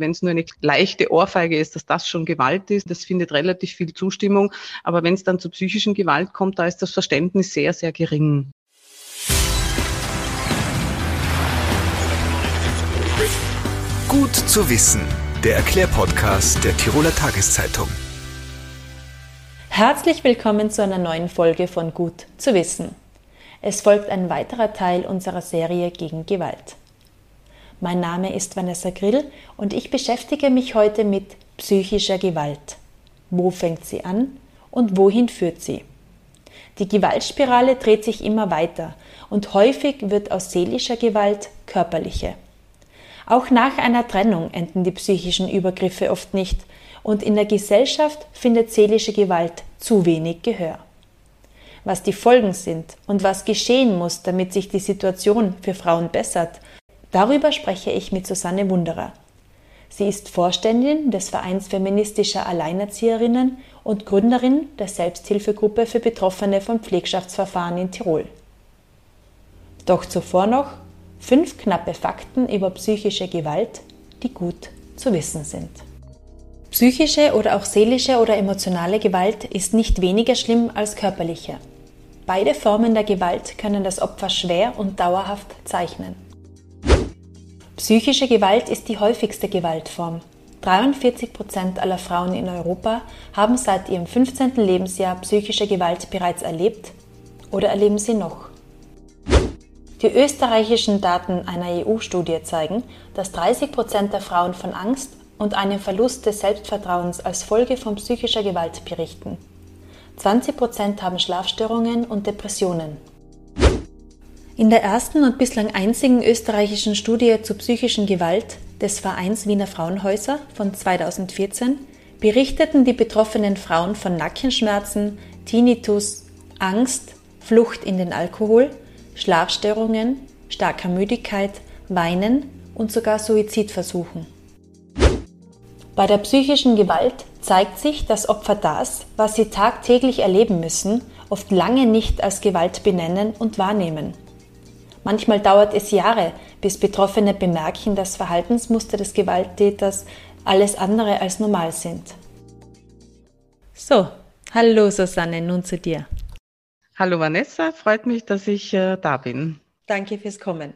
wenn es nur eine leichte Ohrfeige ist, dass das schon Gewalt ist. Das findet relativ viel Zustimmung. Aber wenn es dann zu psychischen Gewalt kommt, da ist das Verständnis sehr, sehr gering. Gut zu wissen, der Erklärpodcast der Tiroler Tageszeitung. Herzlich willkommen zu einer neuen Folge von Gut zu wissen. Es folgt ein weiterer Teil unserer Serie gegen Gewalt. Mein Name ist Vanessa Grill und ich beschäftige mich heute mit psychischer Gewalt. Wo fängt sie an und wohin führt sie? Die Gewaltspirale dreht sich immer weiter und häufig wird aus seelischer Gewalt körperliche. Auch nach einer Trennung enden die psychischen Übergriffe oft nicht und in der Gesellschaft findet seelische Gewalt zu wenig Gehör. Was die Folgen sind und was geschehen muss, damit sich die Situation für Frauen bessert, Darüber spreche ich mit Susanne Wunderer. Sie ist Vorständin des Vereins feministischer Alleinerzieherinnen und Gründerin der Selbsthilfegruppe für Betroffene von Pflegschaftsverfahren in Tirol. Doch zuvor noch fünf knappe Fakten über psychische Gewalt, die gut zu wissen sind. Psychische oder auch seelische oder emotionale Gewalt ist nicht weniger schlimm als körperliche. Beide Formen der Gewalt können das Opfer schwer und dauerhaft zeichnen. Psychische Gewalt ist die häufigste Gewaltform. 43 Prozent aller Frauen in Europa haben seit ihrem 15. Lebensjahr psychische Gewalt bereits erlebt oder erleben sie noch. Die österreichischen Daten einer EU-Studie zeigen, dass 30 Prozent der Frauen von Angst und einem Verlust des Selbstvertrauens als Folge von psychischer Gewalt berichten. 20 Prozent haben Schlafstörungen und Depressionen. In der ersten und bislang einzigen österreichischen Studie zur psychischen Gewalt des Vereins Wiener Frauenhäuser von 2014 berichteten die betroffenen Frauen von Nackenschmerzen, Tinnitus, Angst, Flucht in den Alkohol, Schlafstörungen, starker Müdigkeit, Weinen und sogar Suizidversuchen. Bei der psychischen Gewalt zeigt sich, dass Opfer das, was sie tagtäglich erleben müssen, oft lange nicht als Gewalt benennen und wahrnehmen. Manchmal dauert es Jahre, bis Betroffene bemerken, dass Verhaltensmuster des Gewalttäters alles andere als normal sind. So, hallo Susanne, nun zu dir. Hallo Vanessa, freut mich, dass ich äh, da bin. Danke fürs Kommen.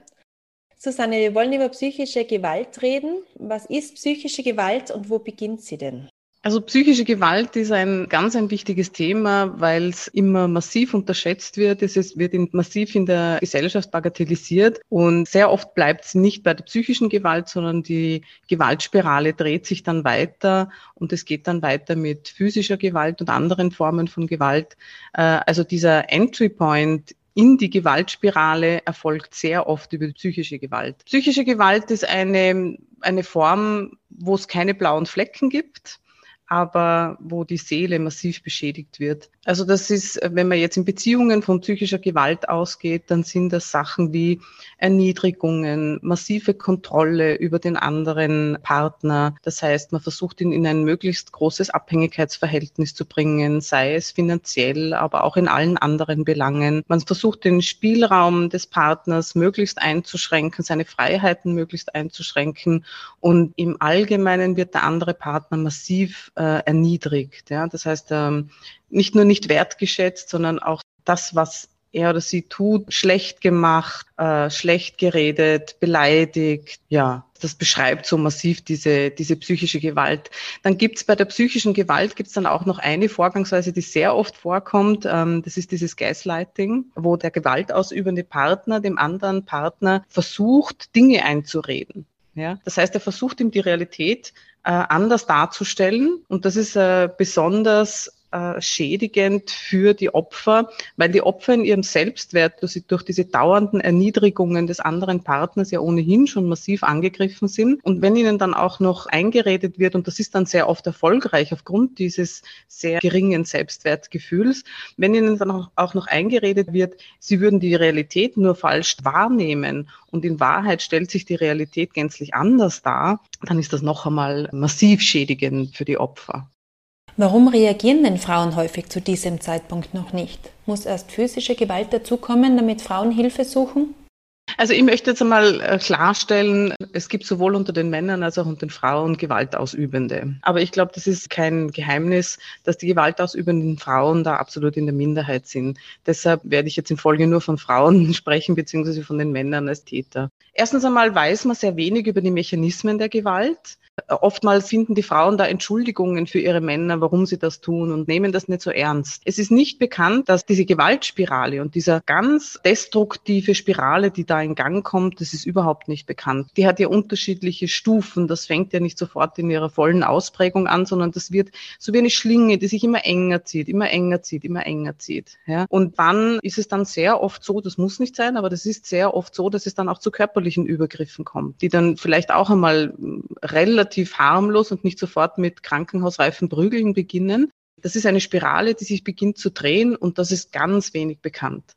Susanne, wir wollen über psychische Gewalt reden. Was ist psychische Gewalt und wo beginnt sie denn? Also psychische Gewalt ist ein ganz ein wichtiges Thema, weil es immer massiv unterschätzt wird. Es ist, wird in, massiv in der Gesellschaft bagatellisiert und sehr oft bleibt es nicht bei der psychischen Gewalt, sondern die Gewaltspirale dreht sich dann weiter und es geht dann weiter mit physischer Gewalt und anderen Formen von Gewalt. Äh, also dieser Entry Point in die Gewaltspirale erfolgt sehr oft über psychische Gewalt. Psychische Gewalt ist eine, eine Form, wo es keine blauen Flecken gibt aber wo die Seele massiv beschädigt wird. Also das ist, wenn man jetzt in Beziehungen von psychischer Gewalt ausgeht, dann sind das Sachen wie Erniedrigungen, massive Kontrolle über den anderen Partner. Das heißt, man versucht ihn in ein möglichst großes Abhängigkeitsverhältnis zu bringen, sei es finanziell, aber auch in allen anderen Belangen. Man versucht den Spielraum des Partners möglichst einzuschränken, seine Freiheiten möglichst einzuschränken und im Allgemeinen wird der andere Partner massiv äh, erniedrigt. Ja? Das heißt, ähm, nicht nur nicht wertgeschätzt, sondern auch das, was er oder sie tut, schlecht gemacht, äh, schlecht geredet, beleidigt. Ja, das beschreibt so massiv diese, diese psychische Gewalt. Dann gibt's bei der psychischen Gewalt gibt's dann auch noch eine Vorgangsweise, die sehr oft vorkommt. Ähm, das ist dieses Gaslighting, wo der gewaltausübende Partner dem anderen Partner versucht, Dinge einzureden. Ja, das heißt, er versucht ihm die Realität anders darzustellen. Und das ist äh, besonders äh, schädigend für die Opfer, weil die Opfer in ihrem Selbstwert durch diese dauernden Erniedrigungen des anderen Partners ja ohnehin schon massiv angegriffen sind. Und wenn ihnen dann auch noch eingeredet wird, und das ist dann sehr oft erfolgreich aufgrund dieses sehr geringen Selbstwertgefühls, wenn ihnen dann auch noch eingeredet wird, sie würden die Realität nur falsch wahrnehmen und in Wahrheit stellt sich die Realität gänzlich anders dar, dann ist das noch einmal massiv schädigend für die Opfer. Warum reagieren denn Frauen häufig zu diesem Zeitpunkt noch nicht? Muss erst physische Gewalt dazukommen, damit Frauen Hilfe suchen? Also ich möchte jetzt einmal äh, klarstellen, es gibt sowohl unter den Männern als auch unter den Frauen Gewaltausübende. Aber ich glaube, das ist kein Geheimnis, dass die gewaltausübenden Frauen da absolut in der Minderheit sind. Deshalb werde ich jetzt in Folge nur von Frauen sprechen, beziehungsweise von den Männern als Täter. Erstens einmal weiß man sehr wenig über die Mechanismen der Gewalt. Oftmals finden die Frauen da Entschuldigungen für ihre Männer, warum sie das tun und nehmen das nicht so ernst. Es ist nicht bekannt, dass diese Gewaltspirale und dieser ganz destruktive Spirale, die da in Gang kommt, das ist überhaupt nicht bekannt. Die hat ja unterschiedliche Stufen. Das fängt ja nicht sofort in ihrer vollen Ausprägung an, sondern das wird so wie eine Schlinge, die sich immer enger zieht, immer enger zieht, immer enger zieht. Ja? Und wann ist es dann sehr oft so, das muss nicht sein, aber das ist sehr oft so, dass es dann auch zu körperlichen Übergriffen kommt, die dann vielleicht auch einmal relativ harmlos und nicht sofort mit krankenhausreifen Prügeln beginnen. Das ist eine Spirale, die sich beginnt zu drehen und das ist ganz wenig bekannt.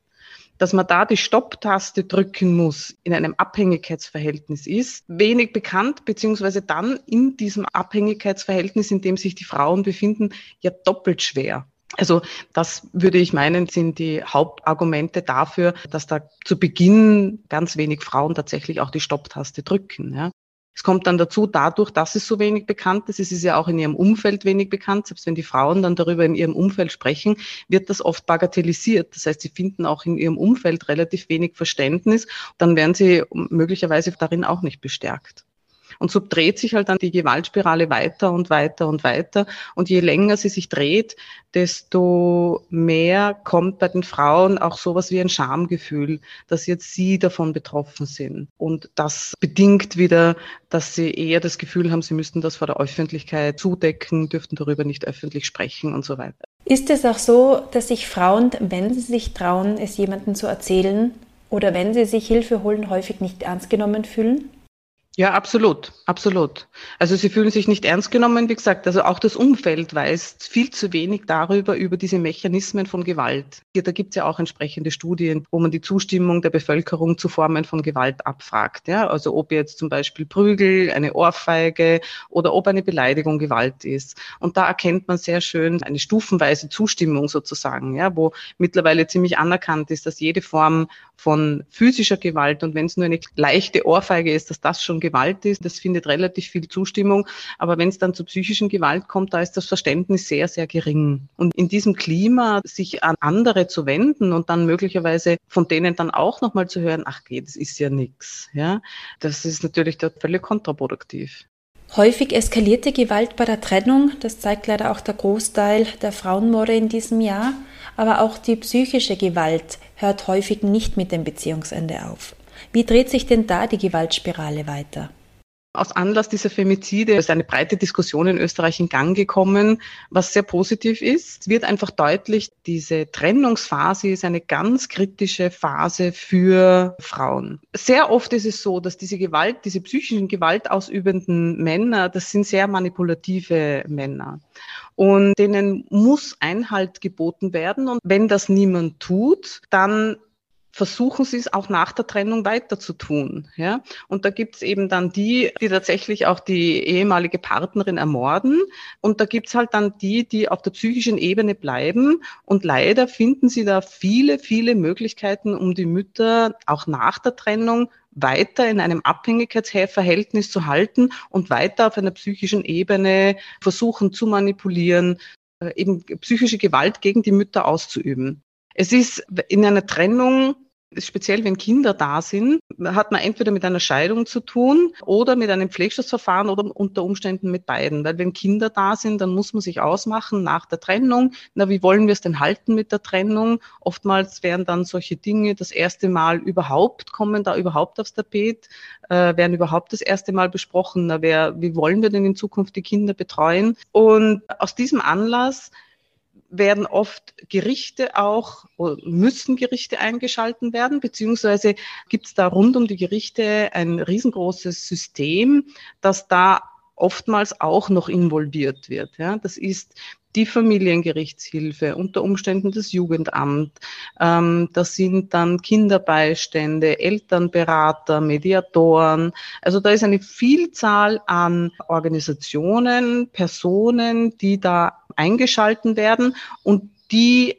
Dass man da die Stopptaste drücken muss in einem Abhängigkeitsverhältnis ist wenig bekannt, beziehungsweise dann in diesem Abhängigkeitsverhältnis, in dem sich die Frauen befinden, ja doppelt schwer. Also das würde ich meinen, sind die Hauptargumente dafür, dass da zu Beginn ganz wenig Frauen tatsächlich auch die Stopptaste drücken. Ja. Es kommt dann dazu, dadurch, dass es so wenig bekannt ist, es ist ja auch in ihrem Umfeld wenig bekannt, selbst wenn die Frauen dann darüber in ihrem Umfeld sprechen, wird das oft bagatellisiert. Das heißt, sie finden auch in ihrem Umfeld relativ wenig Verständnis, dann werden sie möglicherweise darin auch nicht bestärkt. Und so dreht sich halt dann die Gewaltspirale weiter und weiter und weiter. Und je länger sie sich dreht, desto mehr kommt bei den Frauen auch sowas wie ein Schamgefühl, dass jetzt sie davon betroffen sind. Und das bedingt wieder, dass sie eher das Gefühl haben, sie müssten das vor der Öffentlichkeit zudecken, dürften darüber nicht öffentlich sprechen und so weiter. Ist es auch so, dass sich Frauen, wenn sie sich trauen, es jemandem zu erzählen oder wenn sie sich Hilfe holen, häufig nicht ernst genommen fühlen? Ja, absolut, absolut. Also sie fühlen sich nicht ernst genommen, wie gesagt, also auch das Umfeld weiß viel zu wenig darüber, über diese Mechanismen von Gewalt. Da gibt es ja auch entsprechende Studien, wo man die Zustimmung der Bevölkerung zu Formen von Gewalt abfragt. Ja? Also ob jetzt zum Beispiel Prügel, eine Ohrfeige oder ob eine Beleidigung Gewalt ist. Und da erkennt man sehr schön eine stufenweise Zustimmung sozusagen, ja, wo mittlerweile ziemlich anerkannt ist, dass jede Form von physischer Gewalt und wenn es nur eine leichte Ohrfeige ist, dass das schon Gewalt ist. Das findet relativ viel Zustimmung. Aber wenn es dann zu psychischen Gewalt kommt, da ist das Verständnis sehr, sehr gering. Und in diesem Klima sich an andere zu wenden und dann möglicherweise von denen dann auch nochmal zu hören, ach geht, das ist ja nichts. Ja, das ist natürlich völlig kontraproduktiv. Häufig eskalierte Gewalt bei der Trennung, das zeigt leider auch der Großteil der Frauenmorde in diesem Jahr, aber auch die psychische Gewalt hört häufig nicht mit dem Beziehungsende auf. Wie dreht sich denn da die Gewaltspirale weiter? Aus Anlass dieser Femizide ist eine breite Diskussion in Österreich in Gang gekommen, was sehr positiv ist. Es wird einfach deutlich, diese Trennungsphase ist eine ganz kritische Phase für Frauen. Sehr oft ist es so, dass diese Gewalt, diese psychischen gewaltausübenden Männer, das sind sehr manipulative Männer. Und denen muss Einhalt geboten werden. Und wenn das niemand tut, dann versuchen sie es auch nach der Trennung weiter zu tun. Ja? Und da gibt es eben dann die, die tatsächlich auch die ehemalige Partnerin ermorden. Und da gibt es halt dann die, die auf der psychischen Ebene bleiben. Und leider finden sie da viele, viele Möglichkeiten, um die Mütter auch nach der Trennung weiter in einem Abhängigkeitsverhältnis zu halten und weiter auf einer psychischen Ebene versuchen zu manipulieren, äh, eben psychische Gewalt gegen die Mütter auszuüben. Es ist in einer Trennung Speziell wenn Kinder da sind, hat man entweder mit einer Scheidung zu tun oder mit einem Pflegschutzverfahren oder unter Umständen mit beiden. Weil wenn Kinder da sind, dann muss man sich ausmachen nach der Trennung. Na, wie wollen wir es denn halten mit der Trennung? Oftmals werden dann solche Dinge das erste Mal überhaupt, kommen da überhaupt aufs Tapet, äh, werden überhaupt das erste Mal besprochen. Na, wer, wie wollen wir denn in Zukunft die Kinder betreuen? Und aus diesem Anlass werden oft Gerichte auch, müssen Gerichte eingeschalten werden, beziehungsweise gibt es da rund um die Gerichte ein riesengroßes System, das da oftmals auch noch involviert wird. Ja, das ist die Familiengerichtshilfe, unter Umständen das Jugendamt. Ähm, das sind dann Kinderbeistände, Elternberater, Mediatoren. Also da ist eine Vielzahl an Organisationen, Personen, die da eingeschalten werden und die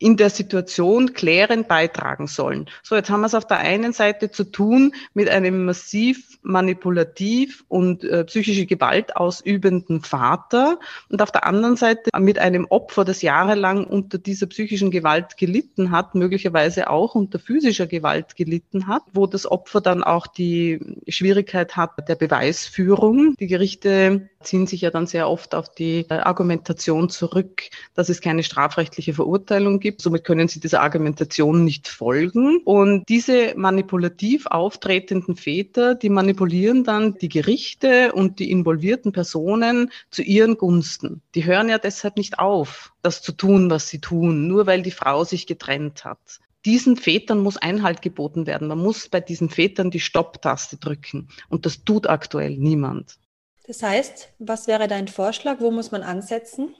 in der Situation klärend beitragen sollen. So, jetzt haben wir es auf der einen Seite zu tun mit einem massiv manipulativ und äh, psychische Gewalt ausübenden Vater und auf der anderen Seite mit einem Opfer, das jahrelang unter dieser psychischen Gewalt gelitten hat, möglicherweise auch unter physischer Gewalt gelitten hat, wo das Opfer dann auch die Schwierigkeit hat der Beweisführung. Die Gerichte ziehen sich ja dann sehr oft auf die äh, Argumentation zurück, dass es keine strafrechtliche Verurteilung gibt gibt. Somit können sie dieser Argumentation nicht folgen. Und diese manipulativ auftretenden Väter, die manipulieren dann die Gerichte und die involvierten Personen zu ihren Gunsten. Die hören ja deshalb nicht auf, das zu tun, was sie tun, nur weil die Frau sich getrennt hat diesen Vätern muss Einhalt geboten werden. Man muss bei diesen Vätern die Stopptaste drücken. Und das tut aktuell niemand. Das heißt, was wäre dein Vorschlag? Wo muss man ansetzen?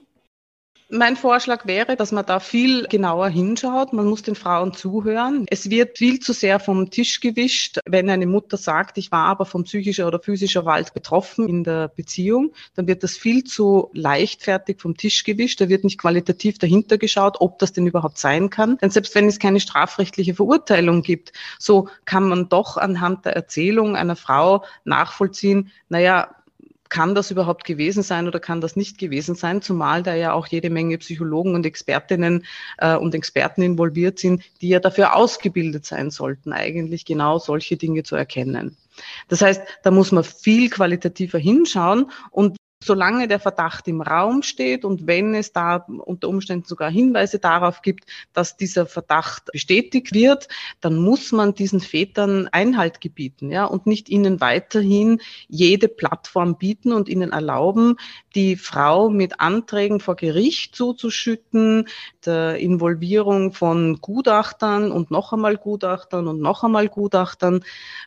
Mein Vorschlag wäre, dass man da viel genauer hinschaut. Man muss den Frauen zuhören. Es wird viel zu sehr vom Tisch gewischt, wenn eine Mutter sagt, ich war aber von psychischer oder physischer Gewalt betroffen in der Beziehung, dann wird das viel zu leichtfertig vom Tisch gewischt. Da wird nicht qualitativ dahinter geschaut, ob das denn überhaupt sein kann. Denn selbst wenn es keine strafrechtliche Verurteilung gibt, so kann man doch anhand der Erzählung einer Frau nachvollziehen, naja, kann das überhaupt gewesen sein oder kann das nicht gewesen sein, zumal da ja auch jede Menge Psychologen und Expertinnen äh, und Experten involviert sind, die ja dafür ausgebildet sein sollten, eigentlich genau solche Dinge zu erkennen. Das heißt, da muss man viel qualitativer hinschauen und solange der Verdacht im Raum steht und wenn es da unter Umständen sogar Hinweise darauf gibt, dass dieser Verdacht bestätigt wird, dann muss man diesen Vätern Einhalt gebieten, ja, und nicht ihnen weiterhin jede Plattform bieten und ihnen erlauben, die Frau mit Anträgen vor Gericht zuzuschütten, der Involvierung von Gutachtern und noch einmal Gutachtern und noch einmal Gutachtern.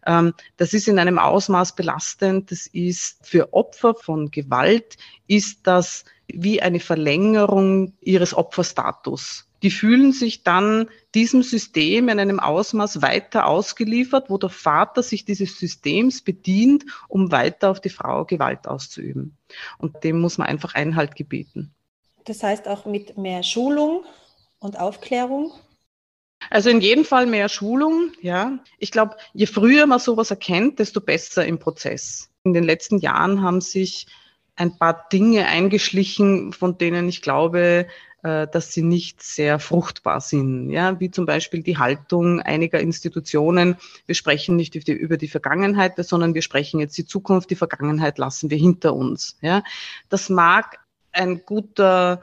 Ähm, das ist in einem Ausmaß belastend. Das ist für Opfer von Gewalt, ist das wie eine Verlängerung ihres Opferstatus. Die fühlen sich dann diesem System in einem Ausmaß weiter ausgeliefert, wo der Vater sich dieses Systems bedient, um weiter auf die Frau Gewalt auszuüben. Und dem muss man einfach Einhalt gebieten. Das heißt auch mit mehr Schulung und Aufklärung? Also in jedem Fall mehr Schulung, ja. Ich glaube, je früher man sowas erkennt, desto besser im Prozess. In den letzten Jahren haben sich ein paar Dinge eingeschlichen, von denen ich glaube, äh, dass sie nicht sehr fruchtbar sind. Ja, wie zum Beispiel die Haltung einiger Institutionen. Wir sprechen nicht über die Vergangenheit, sondern wir sprechen jetzt die Zukunft. Die Vergangenheit lassen wir hinter uns. Ja, das mag ein guter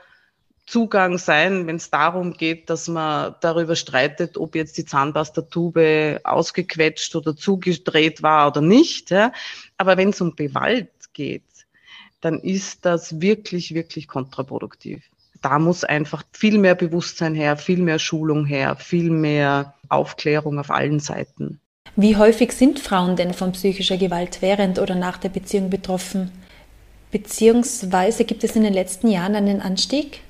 Zugang sein, wenn es darum geht, dass man darüber streitet, ob jetzt die Zahnpastatube ausgequetscht oder zugedreht war oder nicht. Ja. Aber wenn es um Gewalt geht, dann ist das wirklich, wirklich kontraproduktiv. Da muss einfach viel mehr Bewusstsein her, viel mehr Schulung her, viel mehr Aufklärung auf allen Seiten. Wie häufig sind Frauen denn von psychischer Gewalt während oder nach der Beziehung betroffen? Beziehungsweise gibt es in den letzten Jahren einen Anstieg?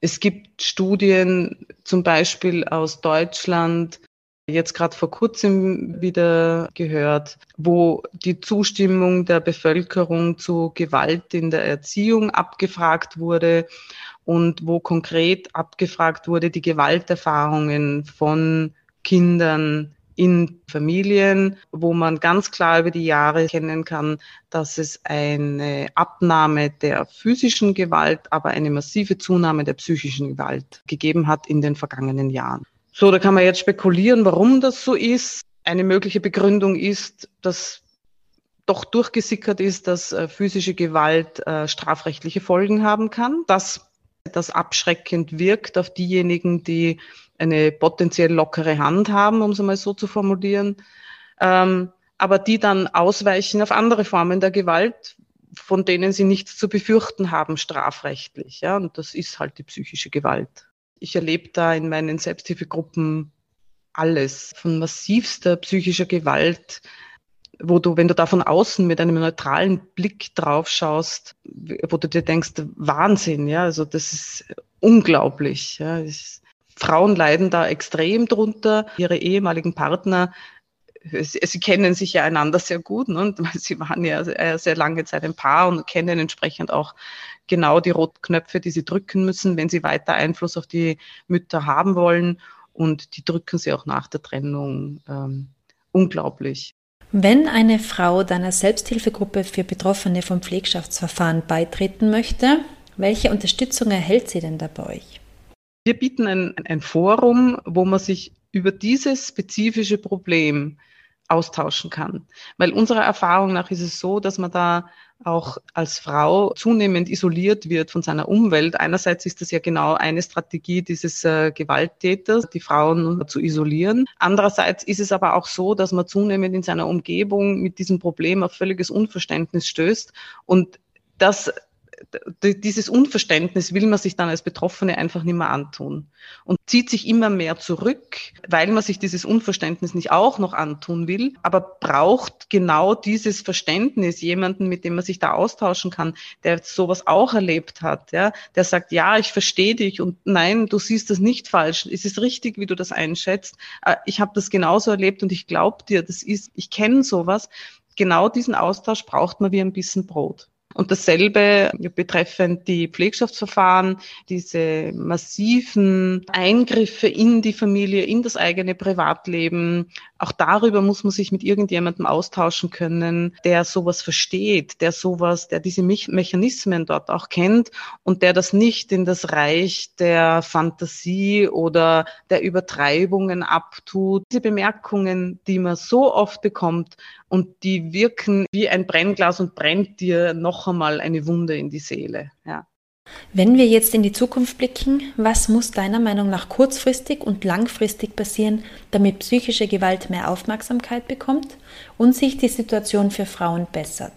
Es gibt Studien zum Beispiel aus Deutschland, jetzt gerade vor kurzem wieder gehört, wo die Zustimmung der Bevölkerung zu Gewalt in der Erziehung abgefragt wurde und wo konkret abgefragt wurde die Gewalterfahrungen von Kindern in Familien, wo man ganz klar über die Jahre erkennen kann, dass es eine Abnahme der physischen Gewalt, aber eine massive Zunahme der psychischen Gewalt gegeben hat in den vergangenen Jahren. So, da kann man jetzt spekulieren, warum das so ist. Eine mögliche Begründung ist, dass doch durchgesickert ist, dass äh, physische Gewalt äh, strafrechtliche Folgen haben kann, dass das abschreckend wirkt auf diejenigen, die eine potenziell lockere Hand haben, um es mal so zu formulieren, ähm, aber die dann ausweichen auf andere Formen der Gewalt, von denen sie nichts zu befürchten haben strafrechtlich. Ja? Und das ist halt die psychische Gewalt. Ich erlebe da in meinen Selbsthilfegruppen alles, von massivster psychischer Gewalt, wo du, wenn du da von außen mit einem neutralen Blick drauf schaust, wo du dir denkst, Wahnsinn, ja, also das ist unglaublich. Ja. Frauen leiden da extrem drunter. Ihre ehemaligen Partner sie, sie, kennen sich ja einander sehr gut, ne? weil sie waren ja sehr lange Zeit ein Paar und kennen entsprechend auch genau die Rotknöpfe, die sie drücken müssen, wenn sie weiter Einfluss auf die Mütter haben wollen. Und die drücken sie auch nach der Trennung ähm, unglaublich. Wenn eine Frau deiner Selbsthilfegruppe für Betroffene vom Pflegschaftsverfahren beitreten möchte, welche Unterstützung erhält sie denn da bei euch? Wir bieten ein, ein Forum, wo man sich über dieses spezifische Problem austauschen kann. Weil unserer Erfahrung nach ist es so, dass man da auch als Frau zunehmend isoliert wird von seiner Umwelt. Einerseits ist das ja genau eine Strategie dieses äh, Gewalttäters, die Frauen zu isolieren. Andererseits ist es aber auch so, dass man zunehmend in seiner Umgebung mit diesem Problem auf völliges Unverständnis stößt und das dieses Unverständnis will man sich dann als Betroffene einfach nicht mehr antun und zieht sich immer mehr zurück, weil man sich dieses Unverständnis nicht auch noch antun will, aber braucht genau dieses Verständnis, jemanden, mit dem man sich da austauschen kann, der sowas auch erlebt hat, ja, der sagt, ja, ich verstehe dich und nein, du siehst das nicht falsch, es ist richtig, wie du das einschätzt, äh, ich habe das genauso erlebt und ich glaube dir, das ist, ich kenne sowas. Genau diesen Austausch braucht man wie ein bisschen Brot. Und dasselbe betreffend die Pflegschaftsverfahren, diese massiven Eingriffe in die Familie, in das eigene Privatleben. Auch darüber muss man sich mit irgendjemandem austauschen können, der sowas versteht, der sowas, der diese Mechanismen dort auch kennt und der das nicht in das Reich der Fantasie oder der Übertreibungen abtut. Diese Bemerkungen, die man so oft bekommt und die wirken wie ein Brennglas und brennt dir noch einmal eine Wunde in die Seele. Ja. Wenn wir jetzt in die Zukunft blicken, was muss deiner Meinung nach kurzfristig und langfristig passieren, damit psychische Gewalt mehr Aufmerksamkeit bekommt und sich die Situation für Frauen bessert?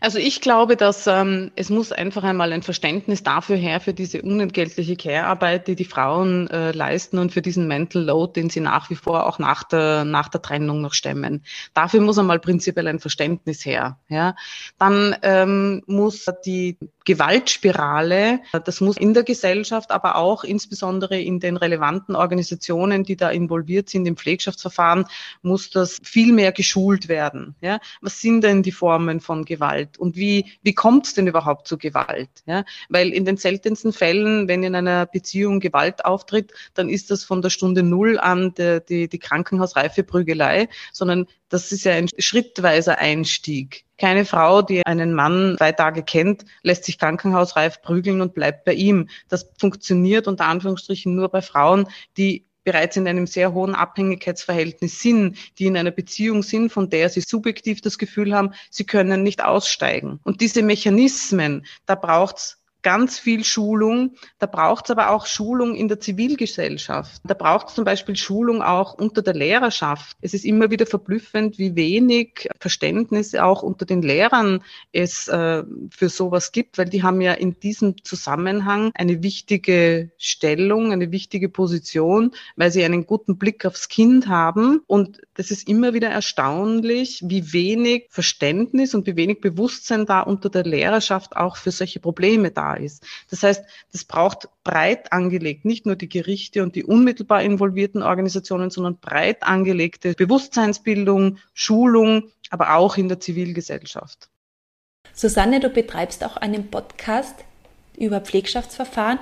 Also ich glaube, dass ähm, es muss einfach einmal ein Verständnis dafür her, für diese unentgeltliche Care-Arbeit, die die Frauen äh, leisten und für diesen Mental Load, den sie nach wie vor auch nach der, nach der Trennung noch stemmen. Dafür muss einmal prinzipiell ein Verständnis her. Ja? Dann ähm, muss die Gewaltspirale, das muss in der Gesellschaft, aber auch insbesondere in den relevanten Organisationen, die da involviert sind im Pflegschaftsverfahren, muss das viel mehr geschult werden. Ja? Was sind denn die Formen von Gewalt und wie, wie kommt es denn überhaupt zu Gewalt? Ja? Weil in den seltensten Fällen, wenn in einer Beziehung Gewalt auftritt, dann ist das von der Stunde Null an der, die, die krankenhausreife Prügelei, sondern das ist ja ein schrittweiser Einstieg. Keine Frau, die einen Mann zwei Tage kennt, lässt sich krankenhausreif prügeln und bleibt bei ihm. Das funktioniert unter Anführungsstrichen nur bei Frauen, die bereits in einem sehr hohen Abhängigkeitsverhältnis sind, die in einer Beziehung sind, von der sie subjektiv das Gefühl haben, sie können nicht aussteigen. Und diese Mechanismen, da braucht's ganz viel Schulung. Da braucht es aber auch Schulung in der Zivilgesellschaft. Da braucht es zum Beispiel Schulung auch unter der Lehrerschaft. Es ist immer wieder verblüffend, wie wenig Verständnis auch unter den Lehrern es äh, für sowas gibt, weil die haben ja in diesem Zusammenhang eine wichtige Stellung, eine wichtige Position, weil sie einen guten Blick aufs Kind haben. Und das ist immer wieder erstaunlich, wie wenig Verständnis und wie wenig Bewusstsein da unter der Lehrerschaft auch für solche Probleme da ist. Das heißt, das braucht breit angelegt, nicht nur die Gerichte und die unmittelbar involvierten Organisationen, sondern breit angelegte Bewusstseinsbildung, Schulung, aber auch in der Zivilgesellschaft. Susanne, du betreibst auch einen Podcast über Pflegschaftsverfahren.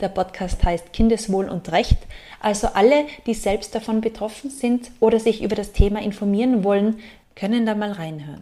Der Podcast heißt Kindeswohl und Recht. Also alle, die selbst davon betroffen sind oder sich über das Thema informieren wollen, können da mal reinhören.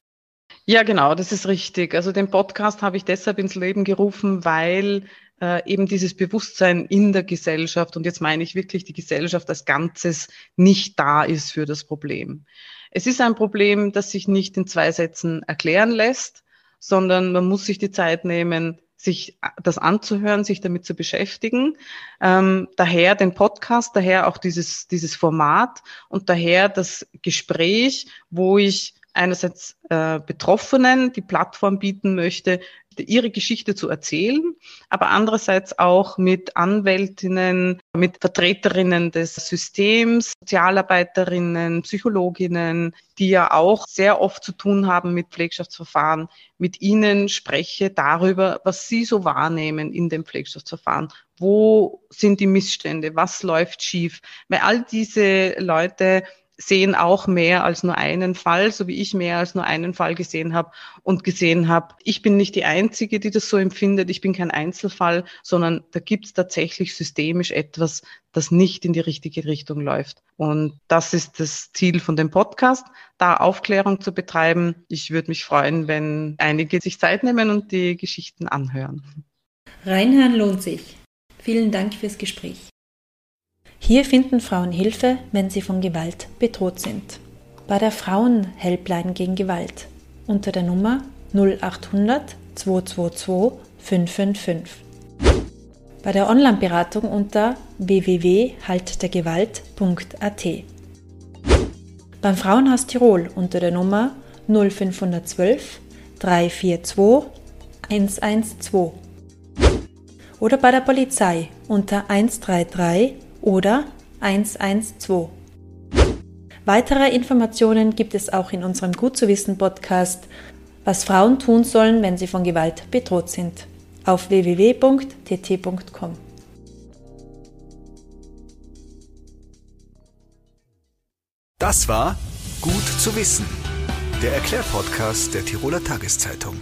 Ja, genau, das ist richtig. Also den Podcast habe ich deshalb ins Leben gerufen, weil äh, eben dieses Bewusstsein in der Gesellschaft, und jetzt meine ich wirklich die Gesellschaft als Ganzes, nicht da ist für das Problem. Es ist ein Problem, das sich nicht in zwei Sätzen erklären lässt, sondern man muss sich die Zeit nehmen, sich das anzuhören, sich damit zu beschäftigen. Ähm, daher den Podcast, daher auch dieses, dieses Format und daher das Gespräch, wo ich einerseits äh, Betroffenen die Plattform bieten möchte, ihre Geschichte zu erzählen, aber andererseits auch mit Anwältinnen, mit Vertreterinnen des Systems, Sozialarbeiterinnen, Psychologinnen, die ja auch sehr oft zu tun haben mit Pflegschaftsverfahren, mit ihnen spreche darüber, was sie so wahrnehmen in dem Pflegschaftsverfahren. Wo sind die Missstände? Was läuft schief? Weil all diese Leute sehen auch mehr als nur einen Fall, so wie ich mehr als nur einen Fall gesehen habe und gesehen habe, ich bin nicht die Einzige, die das so empfindet, ich bin kein Einzelfall, sondern da gibt es tatsächlich systemisch etwas, das nicht in die richtige Richtung läuft. Und das ist das Ziel von dem Podcast, da Aufklärung zu betreiben. Ich würde mich freuen, wenn einige sich Zeit nehmen und die Geschichten anhören. Reinhören lohnt sich. Vielen Dank fürs Gespräch. Hier finden Frauen Hilfe, wenn sie von Gewalt bedroht sind. Bei der Frauenhelpline gegen Gewalt unter der Nummer 0800 222 555. Bei der Online-Beratung unter www.haltdergewalt.at. Beim Frauenhaus Tirol unter der Nummer 0512 342 112. Oder bei der Polizei unter 133 oder 112. Weitere Informationen gibt es auch in unserem Gut zu wissen Podcast, was Frauen tun sollen, wenn sie von Gewalt bedroht sind, auf www.tt.com. Das war Gut zu wissen, der Erklärpodcast der Tiroler Tageszeitung.